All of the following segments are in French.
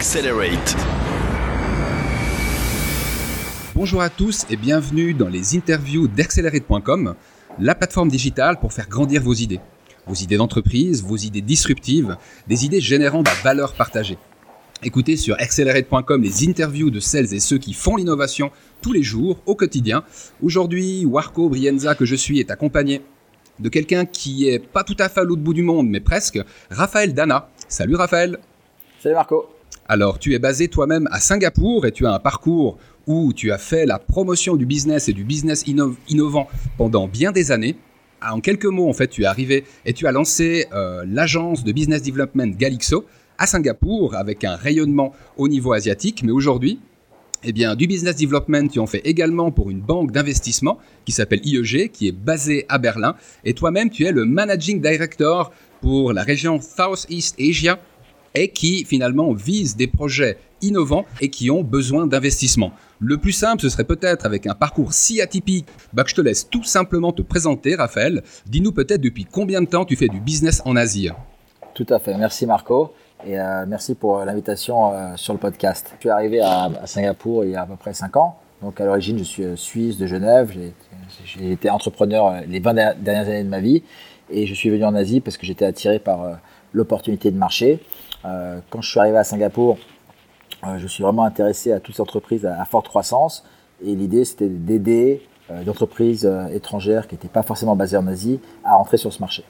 Accelerate. Bonjour à tous et bienvenue dans les interviews d'Accelerate.com, la plateforme digitale pour faire grandir vos idées. Vos idées d'entreprise, vos idées disruptives, des idées générant de la valeur partagée. Écoutez sur accelerate.com les interviews de celles et ceux qui font l'innovation tous les jours, au quotidien. Aujourd'hui, Warco Brienza, que je suis, est accompagné de quelqu'un qui est pas tout à fait à l'autre bout du monde, mais presque, Raphaël Dana. Salut Raphaël. Salut Marco. Alors, tu es basé toi-même à Singapour et tu as un parcours où tu as fait la promotion du business et du business innovant pendant bien des années. Ah, en quelques mots, en fait, tu es arrivé et tu as lancé euh, l'agence de business development Galixo à Singapour avec un rayonnement au niveau asiatique. Mais aujourd'hui, eh bien, du business development, tu en fais également pour une banque d'investissement qui s'appelle IEG, qui est basée à Berlin. Et toi-même, tu es le managing director pour la région Southeast Asia et qui finalement vise des projets innovants et qui ont besoin d'investissement. Le plus simple, ce serait peut-être avec un parcours si atypique bah, que je te laisse tout simplement te présenter, Raphaël. Dis-nous peut-être depuis combien de temps tu fais du business en Asie. Tout à fait. Merci Marco. Et euh, merci pour euh, l'invitation euh, sur le podcast. Je suis arrivé à, Singapour il y a à peu près 5 ans. Donc à l'origine, je suis suisse de Genève. J'ai été entrepreneur les 20 dernières années de ma vie. Et je suis venu en Asie parce que j'étais attiré par l'opportunité de marché. Quand je suis arrivé à Singapour, je suis vraiment intéressé à toutes ces entreprises à, forte croissance. Et l'idée, c'était d'aider des entreprises étrangères qui n'étaient pas forcément basées en Asie à entrer sur ce marché.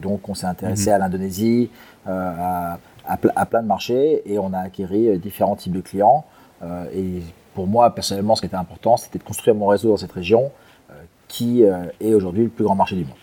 Donc on s'est intéressé mhm. à l'Indonésie, à à, plein de marchés et on a acquéri euh, différents types de clients. Euh, et pour moi, personnellement, ce qui était important, c'était de construire mon réseau dans cette région euh, qui est aujourd'hui le plus grand marché du monde.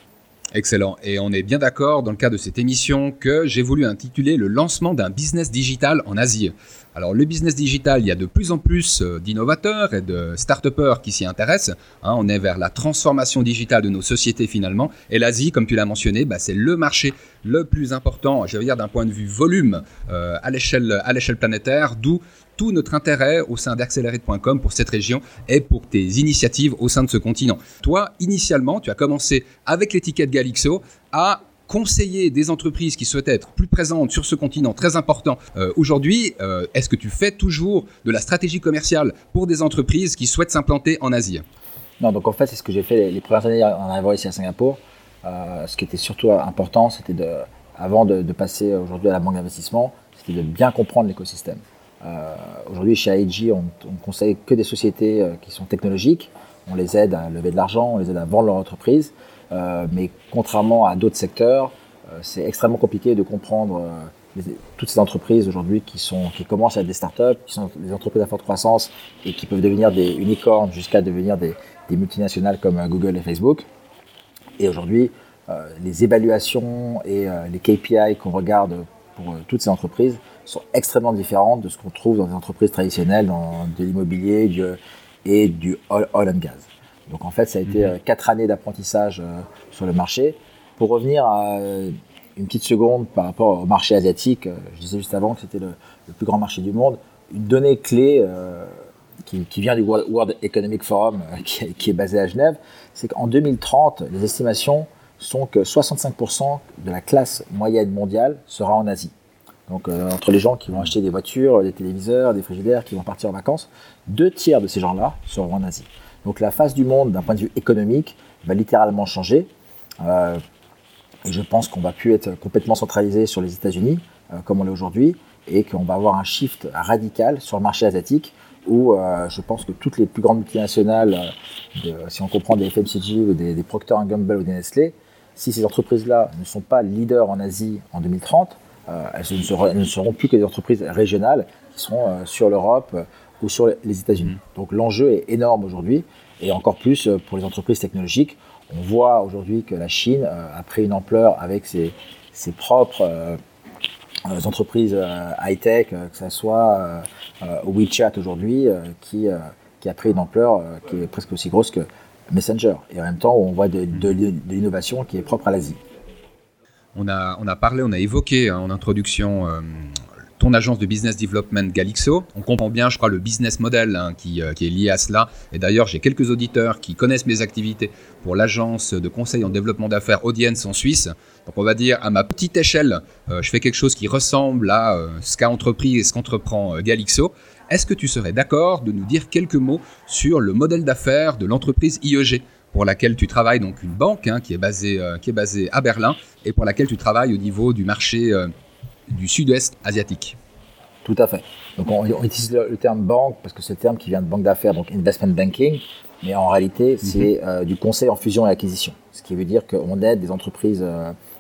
Excellent. Et on est bien d'accord dans le cas de cette émission que j'ai voulu intituler le lancement d'un business digital en Asie. Alors le business digital, il y a de plus en plus euh, d'innovateurs et de start-upers qui s'y intéressent. Hein. on est vers la transformation digitale de nos sociétés finalement. Et l'Asie, comme tu l'as mentionné, bah, c'est le marché le plus important, je veux dire d'un point de vue volume euh, à l'échelle planétaire, d'où tout notre intérêt au sein d'Accelerate.com pour cette région et pour tes initiatives au sein de ce continent. Toi, initialement, tu as commencé avec l'étiquette Galixo à conseiller des entreprises qui souhaitent être plus présentes sur ce continent très important euh, aujourd'hui, euh, est-ce que tu fais toujours de la stratégie commerciale pour des entreprises qui souhaitent s'implanter en Asie? Non, donc en fait, c'est ce que j'ai fait les, premières années en arrivant ici à Singapour. Euh, ce qui était surtout important, c'était avant de, passer aujourd'hui à la banque d'investissement, c'était de bien comprendre l'écosystème. Aujourd'hui, chez AIG, on, on conseille que des sociétés qui sont technologiques. On les aide à lever de l'argent, on les aide à vendre leur entreprise. Euh, mais contrairement à d'autres secteurs, euh, c'est extrêmement compliqué de comprendre euh, toutes ces entreprises aujourd'hui qui qui commencent à être des startups, qui sont des entreprises à forte croissance et qui peuvent devenir des unicornes jusqu'à devenir des, multinationales comme Google et Facebook. Et aujourd'hui, les évaluations et les KPI qu'on regarde pour toutes ces entreprises sont extrêmement différentes de ce qu'on trouve dans des entreprises traditionnelles, dans de l'immobilier et du oil and gas. Donc en fait, ça a été mhm. euh, quatre années d'apprentissage euh, sur le marché. Pour revenir à euh, une petite seconde par rapport au marché asiatique, je disais juste avant que c'était le, plus grand marché du monde. Une donnée clé qui, vient du World Economic Forum, qui, est basé à Genève, c'est qu'en 2030, les estimations sont que 65% de la classe moyenne mondiale sera en Asie. Donc entre les gens qui vont acheter des voitures, des téléviseurs, des frigidaires, qui vont partir en vacances, deux tiers de ces gens-là seront en Asie. Donc la face du monde, d'un point de vue économique, va littéralement changer. Euh, je pense qu'on va plus être complètement centralisé sur les États-Unis, euh, comme on l'est aujourd'hui, et qu'on va avoir un shift radical sur le marché asiatique, où euh, je pense que toutes les plus grandes multinationales, si on comprend des FMCG ou des, des Procter Gamble ou des Nestlé, si ces entreprises-là ne sont pas leaders en Asie en 2030, elles ne, seront, elles, ne seront, plus que des entreprises régionales qui seront sur l'Europe ou sur les États-Unis. Mm. Donc l'enjeu est énorme aujourd'hui et encore plus euh, pour les entreprises technologiques. On voit aujourd'hui que la Chine euh, a pris une ampleur avec ses, propres euh, entreprises high-tech, que ce soit WeChat aujourd'hui, qui, qui a pris une ampleur qui est presque aussi grosse que Messenger. Et en même temps, on voit de, l'innovation qui est propre à l'Asie. On a, on a parlé, on a évoqué hein, en introduction ton agence de business development Galixo. On comprend bien, je crois, le business model hein, qui, qui, est lié à cela. Et d'ailleurs, j'ai quelques auditeurs qui connaissent mes activités pour l'agence de conseil en développement d'affaires Audience en Suisse. Donc on va dire à ma petite échelle, je fais quelque chose qui ressemble à ce qu'a entrepris et ce qu'entreprend Galixo. Est-ce que tu serais d'accord de nous dire quelques mots sur le modèle d'affaires de l'entreprise IEG pour laquelle tu travailles, donc une banque hein, qui, est basée, euh, qui est basée à Berlin et pour laquelle tu travailles au niveau du marché euh, du sud-est asiatique? Tout à fait. Donc on, utilise le, terme banque parce que c'est le terme qui vient de banque d'affaires, donc investment banking, mais en réalité mhm. c'est euh, du conseil en fusion et acquisition. Ce qui veut dire qu'on aide des entreprises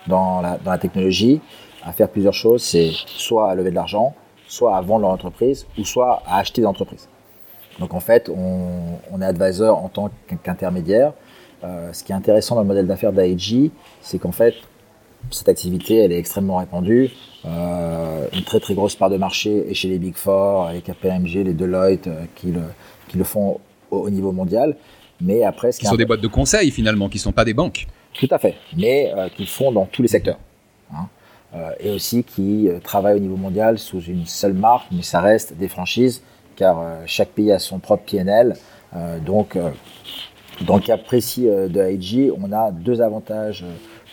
dans la, dans la technologie à faire plusieurs choses. C'est soit à lever de l'argent, soit à vendre leur entreprise ou soit à acheter des entreprises. Donc en fait, on, est advisor en tant qu'intermédiaire. Euh, ce qui est intéressant dans le modèle d'affaires d'AEG, c'est qu'en fait, cette activité, elle est extrêmement répandue. Euh, une très très grosse part de marché est chez les Big Four, les KPMG, les Deloitte, euh, qui, le, qui le font au, niveau mondial. Mais après, ce qui sont des boîtes de conseil finalement, qui ne sont pas des banques. Tout à fait, mais qui le font dans tous les secteurs. Euh, et aussi qui euh, travaillent au niveau mondial sous une seule marque, mais ça reste des franchises, car euh, chaque pays a son propre PNL. donc, dans le cas précis de IG, on a deux avantages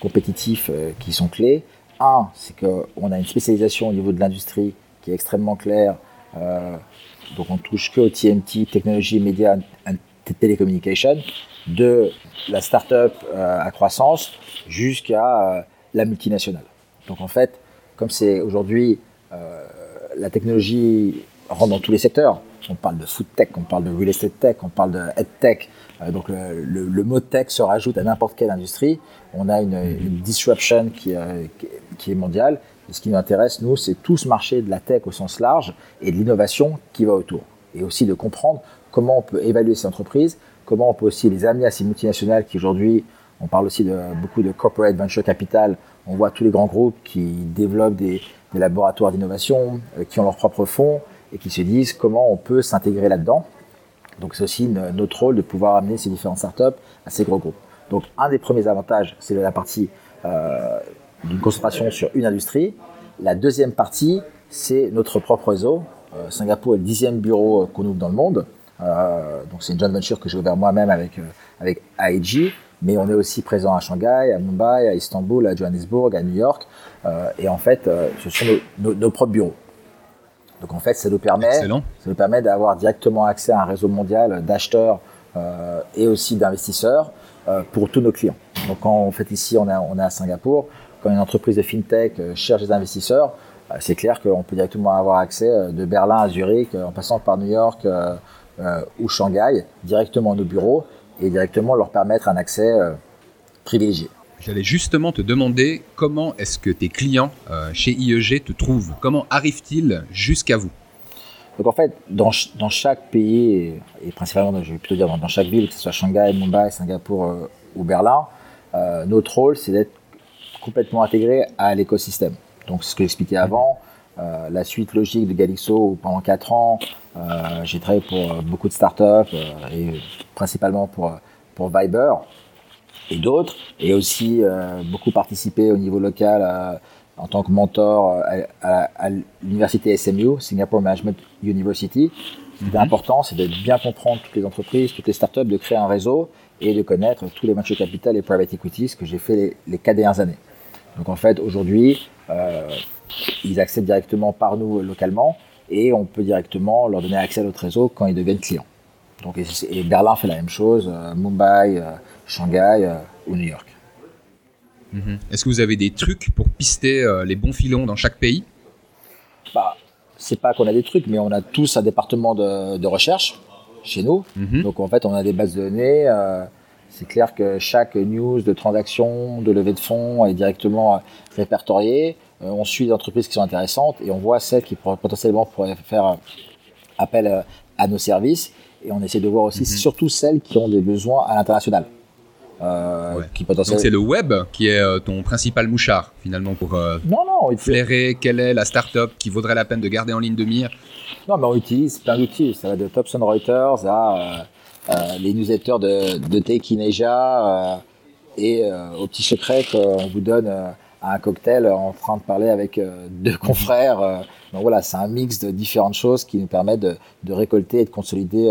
compétitifs qui sont clés. Un, c'est qu'on a une spécialisation au niveau de l'industrie qui est extrêmement claire. donc, on touche que au TMT, technologie, médias, télécommunication, de la start-up à croissance jusqu'à la multinationale. Donc en fait, comme c'est aujourd'hui euh, la technologie rentre dans tous les secteurs. On parle de food tech, on parle de real estate tech, on parle de head tech. Euh, donc le, mot tech se rajoute à n'importe quelle industrie. On a une, disruption qui, euh, qui, est mondiale. Et ce qui nous intéresse, nous, c'est tout ce marché de la tech au sens large et de l'innovation qui va autour. Et aussi de comprendre comment on peut évaluer ces entreprises, comment on peut aussi les amener à ces multinationales qui aujourd'hui, on parle aussi de beaucoup de corporate venture capital, on voit tous les grands groupes qui développent des, laboratoires d'innovation, euh, qui ont leurs propres fonds et qui se disent comment on peut s'intégrer là-dedans. Donc c'est aussi notre rôle de pouvoir amener ces différentes startups à ces gros groupes. Donc un des premiers avantages, c'est la partie euh, d'une concentration sur une industrie. La deuxième partie, c'est notre propre réseau. Euh, Singapour est le dixième bureau qu'on ouvre dans le monde. donc c'est une joint venture que j'ai ouvert moi-même avec, avec AIG mais on est aussi présent à Shanghai, à Mumbai, à Istanbul, à Johannesburg, à New York. Euh, et en fait, euh, ce sont nos, propres bureaux. Donc en fait, ça nous permet, ça nous permet d'avoir directement accès à un réseau mondial d'acheteurs euh, et aussi d'investisseurs pour tous nos clients. Donc quand on fait ici, on est, on est à Singapour. Quand une entreprise de fintech cherche des investisseurs, c'est clair qu'on peut directement avoir accès de Berlin à Zurich, en passant par New York ou Shanghai, directement à nos bureaux et directement leur permettre un accès euh, privilégié. J'allais justement te demander comment est-ce que tes clients euh, chez IEG te trouvent? Comment arrivent-ils jusqu'à vous? Donc en fait, dans, dans chaque pays, et, principalement, je vais plutôt dire dans, chaque ville, que ce soit Shanghai, Mumbai, Singapour euh, ou Berlin, notre rôle, c'est d'être complètement intégré à l'écosystème. Donc ce que j'expliquais avant, la suite logique de Galixo, où pendant 4 ans, euh, j'ai travaillé pour euh, beaucoup de startups euh, et principalement pour, pour Viber et d'autres, et aussi beaucoup participé au niveau local en tant que mentor à, l'université SMU, Singapore Management University. Ce qui est mhm. important, c'est de bien comprendre toutes les entreprises, toutes les startups, de créer un réseau et de connaître tous les marchés capital et private equity, ce que j'ai fait les, les quatre dernières années. Donc en fait, aujourd'hui, ils accèdent directement par nous localement et on peut directement leur donner accès à notre réseau quand ils deviennent clients. Donc, et, Berlin fait la même chose, euh, Mumbai, euh, Shanghai euh, ou New York. Mhm. Est-ce que vous avez des trucs pour pister les bons filons dans chaque pays? Bah, C'est pas qu'on a des trucs, mais on a tous un département de, recherche chez nous. Mhm. Donc en fait, on a des bases de données. C'est clair que chaque news de transaction, de levée de fonds est directement répertoriée. Euh, on suit des entreprises qui sont intéressantes et on voit celles qui potentiellement pourraient faire appel euh, à nos services. Et on essaie de voir aussi mhm. surtout celles qui ont des besoins à l'international. Euh, qui potentiellement... Donc c'est le web qui est ton principal mouchard finalement pour non, non, flairer quelle est la start-up qui vaudrait la peine de garder en ligne de mire. Non, mais on utilise plein d'outils. Ça va de Thomson Reuters à les newsletters de, de Asia et au petit secret qu'on vous donne à un cocktail en train de parler avec deux confrères. donc voilà, c'est un mix de différentes choses qui nous permet de, de récolter et de consolider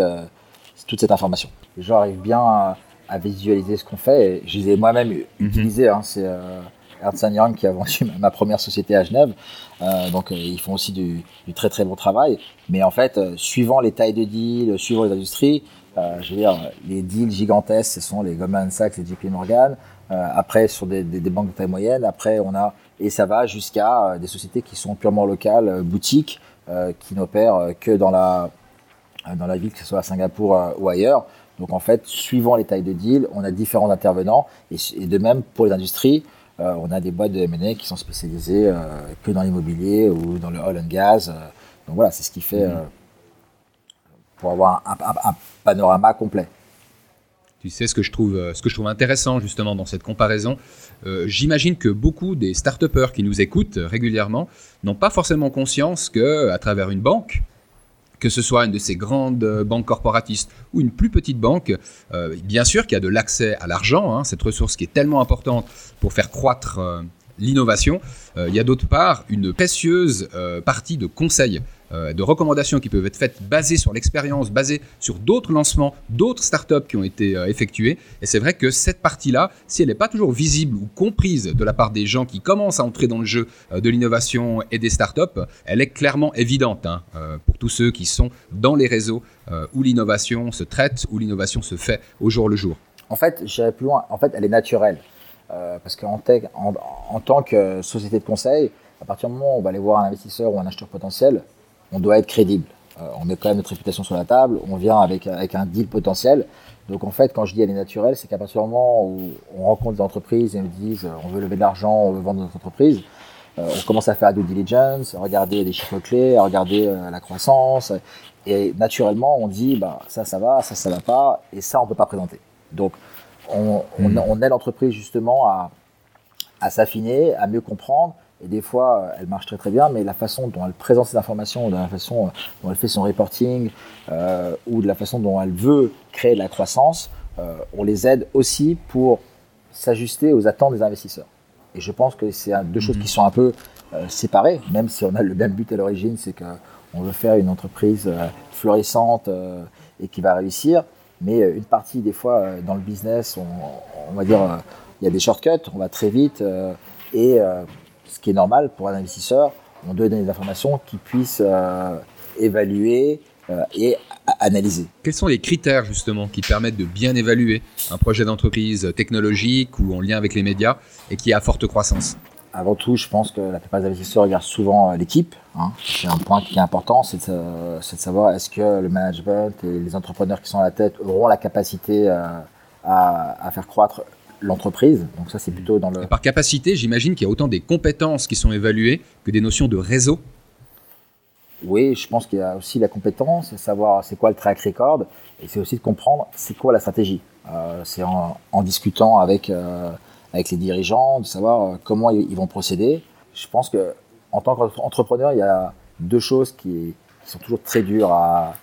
toute cette information. Les gens arrivent bien à, à visualiser ce qu'on fait. Et je les ai moi-même mhm. utilisés. Hein. C'est euh, Ernst Young qui a vendu ma première société à Genève. Euh, donc euh, ils font aussi du, du, très très bon travail. Mais en fait, euh, suivant les tailles de deals, suivant les industries, euh, je veux dire, les deals gigantesques, ce sont les Goldman Sachs et JP Morgan. après, sur des, des, des, banques de taille moyenne, après on a et ça va jusqu'à des sociétés qui sont purement locales, boutiques, qui n'opèrent que dans la dans la ville, que ce soit à Singapour ou ailleurs. Donc en fait, suivant les tailles de deal, on a différents intervenants. Et, de même pour les industries, euh, on a des boîtes de M&A qui sont spécialisées euh, que dans l'immobilier ou dans le oil and gas. Euh. donc voilà, c'est ce qui fait mm-hmm. Pour avoir un, panorama complet. Tu sais ce que je trouve, trouve intéressant justement dans cette comparaison. J'imagine que beaucoup des start qui nous écoutent régulièrement n'ont pas forcément conscience que à travers une banque, que ce soit une de ces grandes euh, banques corporatistes ou une plus petite banque, euh, bien sûr qu'il y a de l'accès à l'argent, hein, cette ressource qui est tellement importante pour faire croître euh, l'innovation. il y a d'autre part une précieuse partie de conseils euh, de recommandations qui peuvent être faites basées sur l'expérience, basées sur d'autres lancements, d'autres startups qui ont été euh, effectués. Et c'est vrai que cette partie-là, si elle n'est pas toujours visible ou comprise de la part des gens qui commencent à entrer dans le jeu euh, de l'innovation et des startups, elle est clairement évidente hein, pour tous ceux qui sont dans les réseaux où l'innovation se traite, où l'innovation se fait au jour le jour. En fait, j'irai plus loin. En fait, elle est naturelle. parce qu'en en, en, tant que société de conseil, à partir du moment où on va aller voir un investisseur ou un acheteur potentiel, on doit être crédible. Euh, on met quand même notre réputation sur la table, on vient avec, avec un deal potentiel. Donc en fait, quand je dis elle est naturelle, c'est qu'à partir du moment où on rencontre des entreprises et me disent euh, on veut lever de l'argent, on veut vendre notre entreprise, euh, on commence à faire due diligence, à regarder les chiffres clés, à regarder la croissance. Et naturellement, on dit bah, ça, ça va, ça, ça va pas, et ça, on peut pas présenter. Donc on, on, hmm. on aide l'entreprise justement à, à s'affiner, à mieux comprendre et des fois, euh, elle marche très très bien, mais la façon dont elle présente ces informations, de la façon euh, dont elle fait son reporting, euh, ou de la façon dont elle veut créer de la croissance, euh, on les aide aussi pour s'ajuster aux attentes des investisseurs. Et je pense que c'est deux choses mhm. qui sont un peu euh, séparées, même si on a le même but à l'origine, c'est qu'on veut faire une entreprise florissante et qui va réussir. Mais une partie, des fois, dans le business, on, on va dire, il y a des shortcuts, on va très vite et ce qui est normal pour un investisseur. On doit donner des informations qui puissent euh, évaluer euh, et analyser. Quels sont les critères justement qui permettent de bien évaluer un projet d'entreprise technologique ou en lien avec les médias et qui est à forte croissance? Avant tout, je pense que la plupart des investisseurs regardent souvent euh, l'équipe. Hein. C'est un point qui est important, c'est de, de, savoir est-ce que le management et les entrepreneurs qui sont à la tête auront la capacité à, à faire croître l'entreprise. Donc ça, c'est plutôt dans le... par capacité, j'imagine qu'il y a autant des compétences qui sont évaluées que des notions de réseau. Oui, je pense qu'il y a aussi la compétence, savoir c'est quoi le track record, et c'est aussi de comprendre c'est quoi la stratégie. Euh, c'est en, discutant avec, euh, avec les dirigeants, de savoir euh, comment ils, vont procéder. Je pense que en tant qu'entrepreneur, il y a deux choses qui, qui sont toujours très dures à,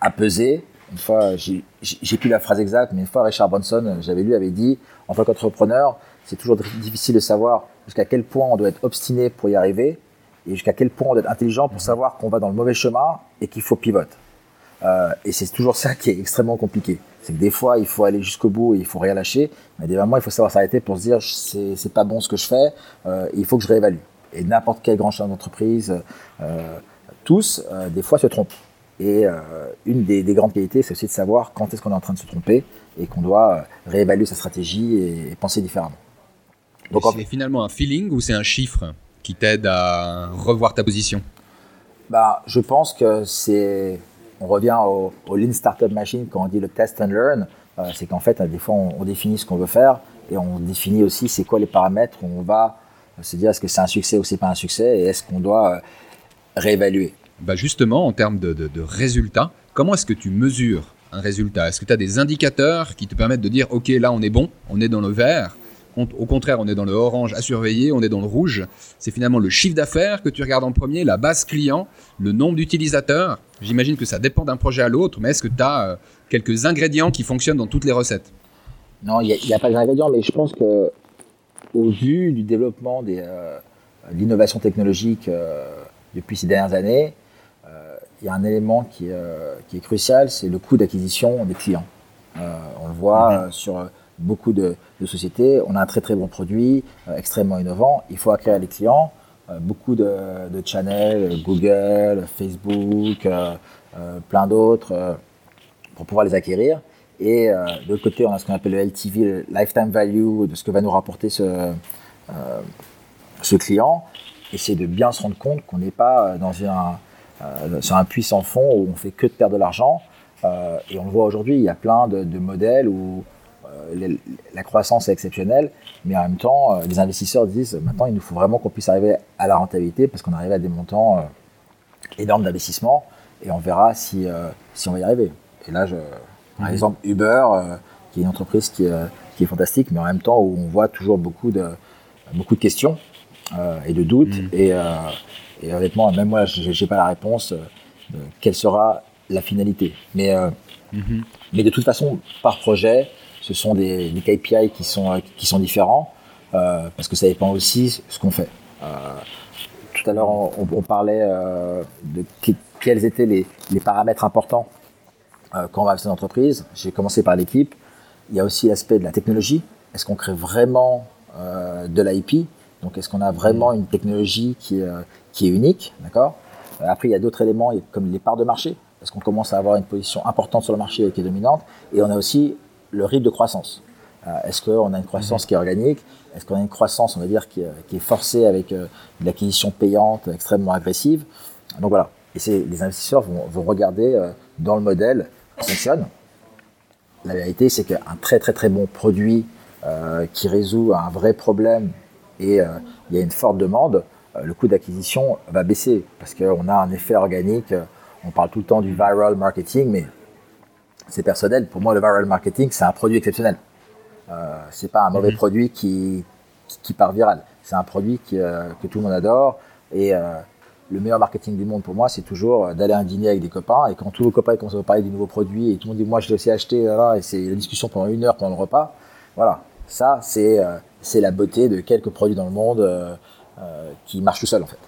à peser une fois, j'ai plus la phrase exacte, mais une fois Richard Branson, j'avais lu, avait dit, en tant qu'entrepreneur, c'est toujours difficile de savoir jusqu'à quel point on doit être obstiné pour y arriver et jusqu'à quel point on doit être intelligent pour savoir qu'on va dans le mauvais chemin et qu'il faut pivoter. Euh, et c'est toujours ça qui est extrêmement compliqué. C'est que des fois, il faut aller jusqu'au bout et il faut rien lâcher, mais des moments, il faut savoir s'arrêter pour se dire c'est pas bon ce que je fais, euh, il faut que je réévalue. Et n'importe quel grand chef d'entreprise, euh, tous, euh, des fois se trompent. Et euh, une des, grandes qualités, c'est aussi de savoir quand est-ce qu'on est en train de se tromper et qu'on doit euh, réévaluer sa stratégie et, penser différemment. Donc, c'est finalement un feeling ou c'est un chiffre qui t'aide à revoir ta position? Bah, Je pense que c'est. On revient au, Lean Startup Machine quand on dit le test and learn. Euh, c'est qu'en fait, des fois, on, définit ce qu'on veut faire et on définit aussi c'est quoi les paramètres où on va se dire est-ce que c'est un succès ou c'est pas un succès et est-ce qu'on doit réévaluer bah justement, en termes de, de, résultats, comment est-ce que tu mesures un résultat? Est-ce que tu as des indicateurs qui te permettent de dire, OK, là, on est bon, on est dans le vert au contraire, on est dans le orange à surveiller, on est dans le rouge? C'est finalement le chiffre d'affaires que tu regardes en premier, la base client, le nombre d'utilisateurs. J'imagine que ça dépend d'un projet à l'autre, mais est-ce que tu as euh, quelques ingrédients qui fonctionnent dans toutes les recettes? Non, il n'y a, pas d'ingrédients, mais je pense que au vu du développement de l'innovation technologique depuis ces dernières années, il y a un élément qui, est crucial, c'est le coût d'acquisition des clients. on le voit mhm. sur beaucoup de, sociétés. On a un très très bon produit, extrêmement innovant. Il faut acquérir les clients. beaucoup de, de, channels, Google, Facebook, plein d'autres, pour pouvoir les acquérir. Et euh, de l'autre côté, on a ce qu'on appelle le LTV, le lifetime value, de ce que va nous rapporter ce, euh, ce client. Et c'est de bien se rendre compte qu'on n'est pas dans un, euh, sur un puissant fond où on fait que de perdre de l'argent. et on le voit aujourd'hui, il y a plein de, modèles où la croissance est exceptionnelle, mais en même temps, les investisseurs disent maintenant, il nous faut vraiment qu'on puisse arriver à la rentabilité parce qu'on arrive à des montants énormes d'investissement et on verra si, si on va y arriver. Et là, je, par exemple, Uber, euh, qui est une entreprise qui, euh, qui, est fantastique, mais en même temps où on voit toujours beaucoup de, beaucoup de questions euh, et de doutes. Et, et, honnêtement, même moi, je n'ai pas la réponse de quelle sera la finalité. Mais, mm-hmm. mais de toute façon, par projet, ce sont des, des KPI qui sont, qui sont différents parce que ça dépend aussi de ce qu'on fait. tout à l'heure, on, parlait de quels étaient les, les paramètres importants euh, quand on va lancer une entreprise, j'ai commencé par l'équipe. Il y a aussi l'aspect de la technologie. Est-ce qu'on crée vraiment euh, de l'IP Donc, est-ce qu'on a vraiment une technologie qui, euh, qui est unique D'accord? Après, il y a d'autres éléments comme les parts de marché. Est-ce qu'on commence à avoir une position importante sur le marché qui est dominante Et on a aussi le rythme de croissance. Est-ce qu'on a une croissance qui est organique? Est-ce qu'on a une croissance, on va dire, qui, qui est forcée avec de l'acquisition payante extrêmement agressive? Donc voilà. Et les investisseurs vont, vont regarder dans le modèle fonctionne. La vérité, c'est qu'un très très très bon produit euh, qui résout un vrai problème et euh, il y a une forte demande, euh, le coût d'acquisition va baisser parce qu'on a un effet organique. On parle tout le temps du viral marketing, mais c'est personnel. Pour moi, le viral marketing, c'est un produit exceptionnel. Euh, c'est pas un mauvais mhm. produit qui, qui, part viral. C'est un produit qui, que tout le monde adore et le meilleur marketing du monde pour moi, c'est toujours euh, d'aller à un dîner avec des copains et quand tous vos copains commencent à parler du nouveau produit et tout le monde dit moi je l'ai aussi acheté et c'est la discussion pendant une heure pendant le repas. Voilà, ça c'est euh, c'est la beauté de quelques produits dans le monde euh, qui marchent tout seuls en fait.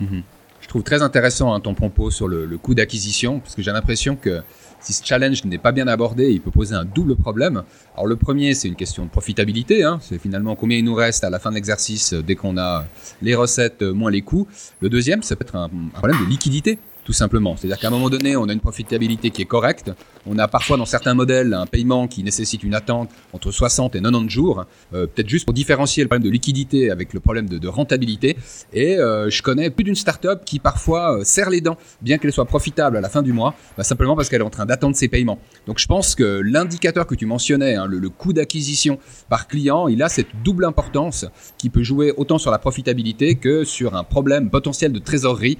Mhm. Je trouve très intéressant hein, ton propos sur le, le coût d'acquisition parce que j'ai l'impression que si ce challenge n'est pas bien abordé, il peut poser un double problème. Alors le premier, c'est une question de profitabilité. Hein. C'est finalement combien il nous reste à la fin de l'exercice dès qu'on a les recettes moins les coûts. Le deuxième, ça peut être un problème de liquidité tout simplement. C'est-à-dire qu'à un moment donné, on a une profitabilité qui est correcte. On a parfois dans certains modèles un paiement qui nécessite une attente entre 60 et 90 jours, euh, peut-être juste pour différencier le problème de liquidité avec le problème de, rentabilité. Et euh, je connais plus d'une startup qui parfois euh, serre les dents, bien qu'elle soit profitable à la fin du mois, bah, simplement parce qu'elle est en train d'attendre ses paiements. Donc je pense que l'indicateur que tu mentionnais, hein, le, le coût d'acquisition par client, il a cette double importance qui peut jouer autant sur la profitabilité que sur un problème potentiel de trésorerie.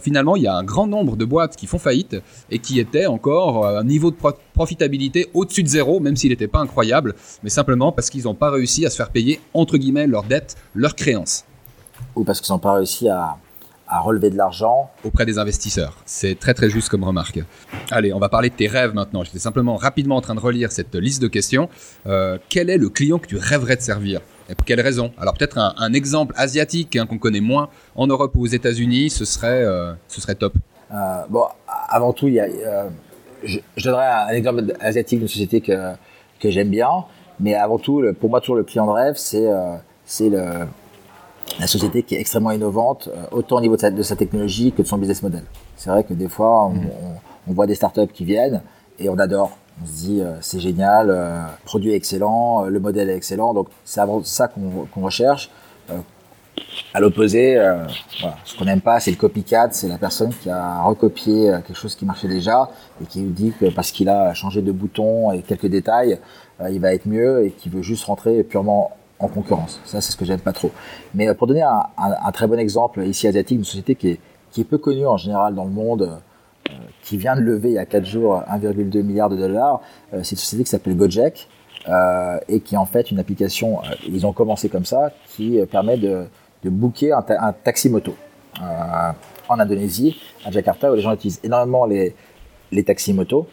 finalement, il y a un grand nombre de boîtes qui font faillite et qui étaient encore à un niveau de profitabilité au-dessus de zéro, même s'il n'était pas incroyable, mais simplement parce qu'ils n'ont pas réussi à se faire payer, entre guillemets, leurs dettes, leurs créances. Ou parce qu'ils n'ont pas réussi à, relever de l'argent auprès des investisseurs. C'est très très juste comme remarque. Allez, on va parler de tes rêves maintenant. J'étais simplement rapidement en train de relire cette liste de questions. Euh, quel est le client que tu rêverais de servir? Et pour quelle raison? Alors peut-être un, exemple asiatique hein, qu'on connaît moins en Europe ou aux États-Unis, ce serait, euh, ce serait top. Euh, bon, avant tout, il y a, euh, je, je, donnerai un exemple asiatique d'une société que, que j'aime bien, mais avant tout, pour moi, toujours le client de rêve, c'est euh, c'est la société qui est extrêmement innovante, autant au niveau de sa, de sa, technologie que de son business model. C'est vrai que des fois, on, mm. on, on, voit des startups qui viennent et on adore. On se dit c'est génial, le produit est excellent, le modèle est excellent, donc c'est avant ça qu'on recherche. À l'opposé, euh, ce qu'on n'aime pas, c'est le copycat, c'est la personne qui a recopié euh, quelque chose qui marchait déjà et qui dit que parce qu'il a changé de bouton et quelques détails, euh, il va être mieux et qui veut juste rentrer purement en concurrence. Ça, c'est ce que j'aime pas trop. Mais pour donner un, très bon exemple ici asiatique, une société qui est, qui est peu connue en général dans le monde, qui vient de lever il y a 4 jours 1,2 milliard de dollars, c'est une société qui s'appelle Gojek. Et qui est en fait une application, ils ont commencé comme ça, qui permet de, de booker un, taxi moto euh, en Indonésie, à Jakarta, où les gens utilisent énormément les, les taxis motos.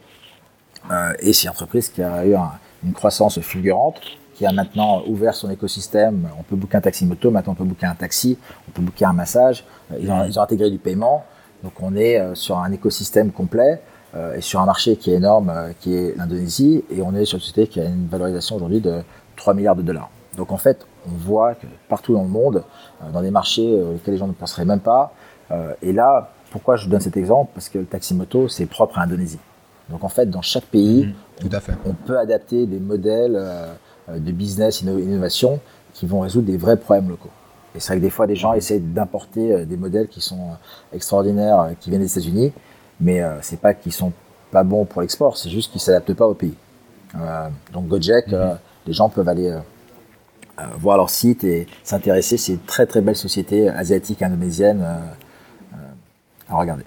Euh, et c'est une entreprise qui a eu une croissance fulgurante, qui a maintenant ouvert son écosystème. On peut booker un taxi moto, maintenant on peut booker un taxi, on peut booker un massage. Ils ont, ils ont intégré du paiement. Donc on est sur un écosystème complet et sur un marché qui est énorme, qui est l'Indonésie. Et on est sur une société qui a une valorisation aujourd'hui de 3 milliards de dollars. Donc en fait, on voit que partout dans le monde, dans des marchés auxquels les gens ne penseraient même pas, et là, pourquoi je donne cet exemple? Parce que le taxi moto, c'est propre à l'Indonésie. Donc en fait, dans chaque pays, mmh, Tout à fait. on peut adapter des modèles euh, de business, innovation, qui vont résoudre des vrais problèmes locaux. Et c'est vrai que des fois, des gens essaient d'importer euh, des modèles qui sont euh, extraordinaires, qui viennent des États-Unis, mais c'est pas qu'ils sont pas bons pour l'export, c'est juste qu'ils s'adaptent pas au pays. donc Gojek, mmh. les gens peuvent aller voir leur site et s'intéresser. C'est une très très belle société asiatique indonésienne à regarder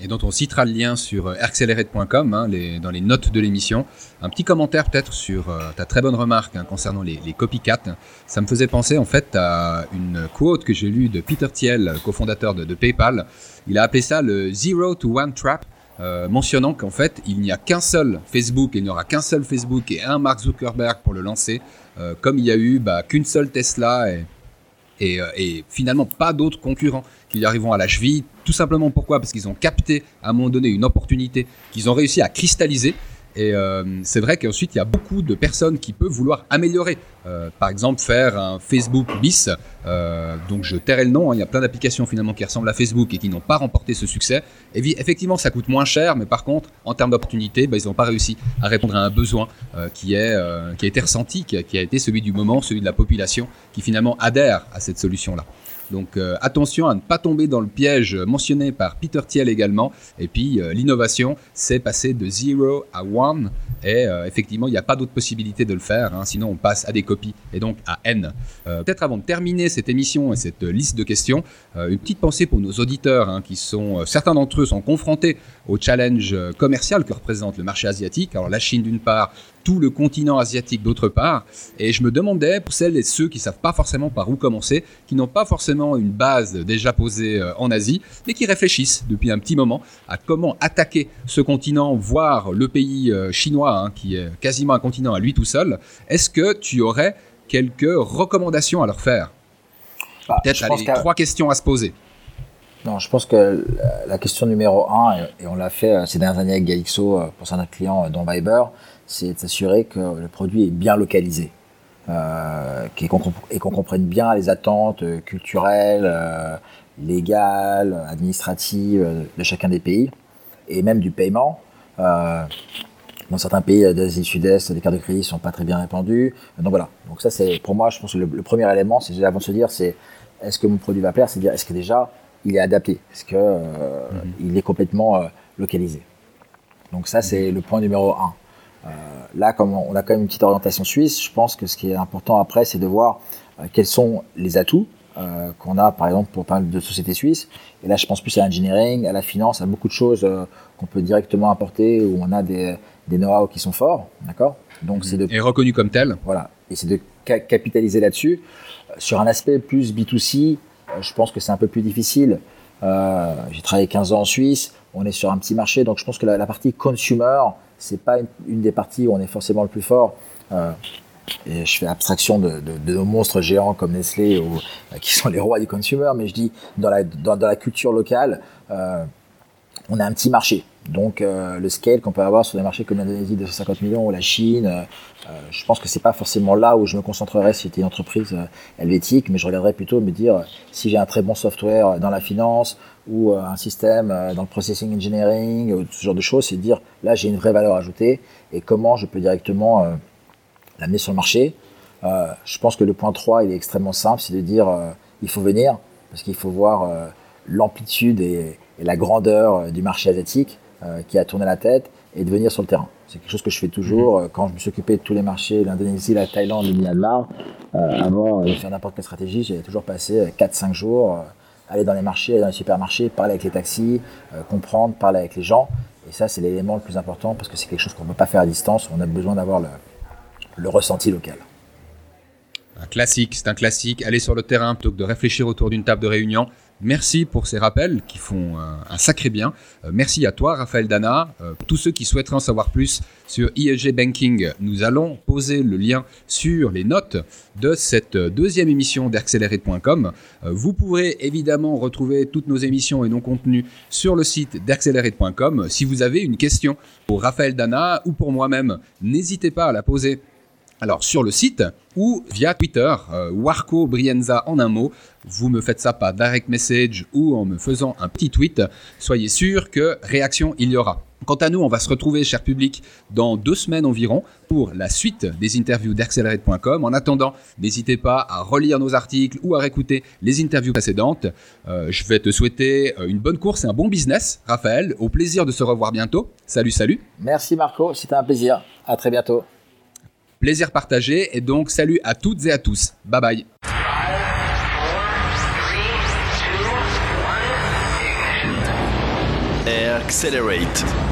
et dont on citera le lien sur accelerate.com hein, dans les notes de l'émission. Un petit commentaire peut-être sur euh, ta très bonne remarque hein, concernant les, les, copycats. Ça me faisait penser en fait à une quote que j'ai lue de Peter Thiel, cofondateur de, PayPal. Il a appelé ça le Zero to One Trap. Euh, mentionnant qu'en fait il n'y a qu'un seul Facebook il n'y aura qu'un seul Facebook et un Mark Zuckerberg pour le lancer, euh, comme il y a eu bah, qu'une seule Tesla et, et, et finalement pas d'autres concurrents qui arriveront à la cheville tout simplement pourquoi? Parce qu'ils ont capté à un moment donné une opportunité qu'ils ont réussi à cristalliser. Et euh, c'est vrai qu'ensuite, il y a beaucoup de personnes qui peuvent vouloir améliorer. Euh, par exemple, faire un Facebook bis. Euh, donc, je tairai le nom. Hein. il y a plein d'applications finalement qui ressemblent à Facebook et qui n'ont pas remporté ce succès. Et effectivement, ça coûte moins cher, mais par contre, en termes d'opportunité, bah, ils n'ont pas réussi à répondre à un besoin qui, est, qui a été ressenti, qui a été celui du moment, celui de la population, qui finalement adhère à cette solution-là. Donc euh, attention à ne pas tomber dans le piège mentionné par Peter Thiel également. Et puis euh, l'innovation, c'est passer de 0 à 1. Et euh, effectivement, il n'y a pas d'autre possibilité de le faire. Hein. sinon, on passe à des copies et donc à N. Peut-être avant de terminer cette émission et cette liste de questions, une petite pensée pour nos auditeurs hein, qui sont, certains d'entre eux sont confrontés au challenge commercial que représente le marché asiatique. Alors la Chine d'une part, tout le continent asiatique d'autre part. Et je me demandais, pour celles et ceux qui savent pas forcément par où commencer, qui n'ont pas forcément une base déjà posée euh, en Asie, mais qui réfléchissent depuis un petit moment à comment attaquer ce continent, voire le pays euh, chinois, hein, qui est quasiment un continent à lui tout seul, est-ce que tu aurais quelques recommandations à leur faire? Bah, Peut-être trois questions à se poser. Non, je pense que la question numéro un, et on l'a fait euh, ces dernières années avec Galixo pour certains clients dont Viber, c'est de s'assurer que le produit est bien localisé. Euh, et qu'on comprenne bien les attentes culturelles, euh, légales, administratives de chacun des pays, et même du paiement. Euh, dans certains pays d'Asie du Sud-Est, les cartes de crédit sont pas très bien répandues. Donc voilà. Donc ça, c'est pour moi, je pense que le, premier élément, c'est avant de se dire, c'est est-ce que mon produit va plaire, c'est dire est-ce que déjà il est adapté, est-ce que euh, mm-hmm. il est complètement localisé? Donc ça, c'est le point numéro un. Euh, là, comme on a quand même une petite orientation suisse, je pense que ce qui est important après, c'est de voir euh, quels sont les atouts euh, qu'on a, par exemple, pour parler de sociétés suisses. Et là, je pense plus à l'engineering, à la finance, à beaucoup de choses qu'on peut directement apporter où on a des, des know-how qui sont forts, d'accord? Donc c'est de et reconnu comme tel. Voilà, et c'est de capitaliser là-dessus. Sur un aspect plus B2C, je pense que c'est un peu plus difficile. J'ai travaillé 15 ans en Suisse, on est sur un petit marché, donc je pense que la, partie consumer, c'est pas une, des parties où on est forcément le plus fort. Euh, et je fais abstraction de, nos monstres géants comme Nestlé ou, euh, qui sont les rois du consumer, mais je dis dans la, dans, la culture locale, euh, on a un petit marché. Donc le scale qu'on peut avoir sur des marchés comme l'Indonésie de 150 millions ou la Chine, je pense que c'est pas forcément là où je me concentrerais si j'étais une entreprise helvétique, mais je regarderais plutôt me dire si j'ai un très bon software dans la finance ou euh, un système euh, dans le processing engineering, ou ce genre de choses, c'est de dire là j'ai une vraie valeur ajoutée et comment je peux directement euh, l'amener sur le marché. je pense que le point 3 il est extrêmement simple, c'est de dire il faut venir parce qu'il faut voir l'amplitude et, la grandeur du marché asiatique qui a tourné la tête et de venir sur le terrain. C'est quelque chose que je fais toujours mhm. quand je me suis occupé de tous les marchés, l'Indonésie, la Thaïlande, le Myanmar. avant de faire n'importe quelle stratégie, j'ai toujours passé 4-5 jours aller dans les marchés, aller dans les supermarchés, parler avec les taxis, euh, comprendre, parler avec les gens. Et ça, c'est l'élément le plus important parce que c'est quelque chose qu'on ne peut pas faire à distance. On a besoin d'avoir le, ressenti local. Un classique, c'est un classique. Aller sur le terrain plutôt que de réfléchir autour d'une table de réunion. Merci pour ces rappels qui font un sacré bien. merci à toi, Raphaël Dana. tous ceux qui souhaiteraient en savoir plus sur ISG Banking, nous allons poser le lien sur les notes de cette deuxième émission d'Accelerate.com. vous pourrez évidemment retrouver toutes nos émissions et nos contenus sur le site d'Accelerate.com. Si vous avez une question pour Raphaël Dana ou pour moi-même, n'hésitez pas à la poser alors sur le site ou via Twitter, euh, Warco Brienza en un mot. Vous me faites ça par direct message ou en me faisant un petit tweet. Soyez sûr que réaction il y aura. Quant à nous, on va se retrouver, cher public, dans deux semaines environ pour la suite des interviews d'Accelerate.com. En attendant, n'hésitez pas à relire nos articles ou à réécouter les interviews précédentes. Euh, je vais te souhaiter euh, une bonne course et un bon business, Raphaël. Au plaisir de se revoir bientôt. Salut, salut. Merci Marco, c'était un plaisir. À très bientôt. Plaisir partagé et donc salut à toutes et à tous. Bye bye. Accelerate.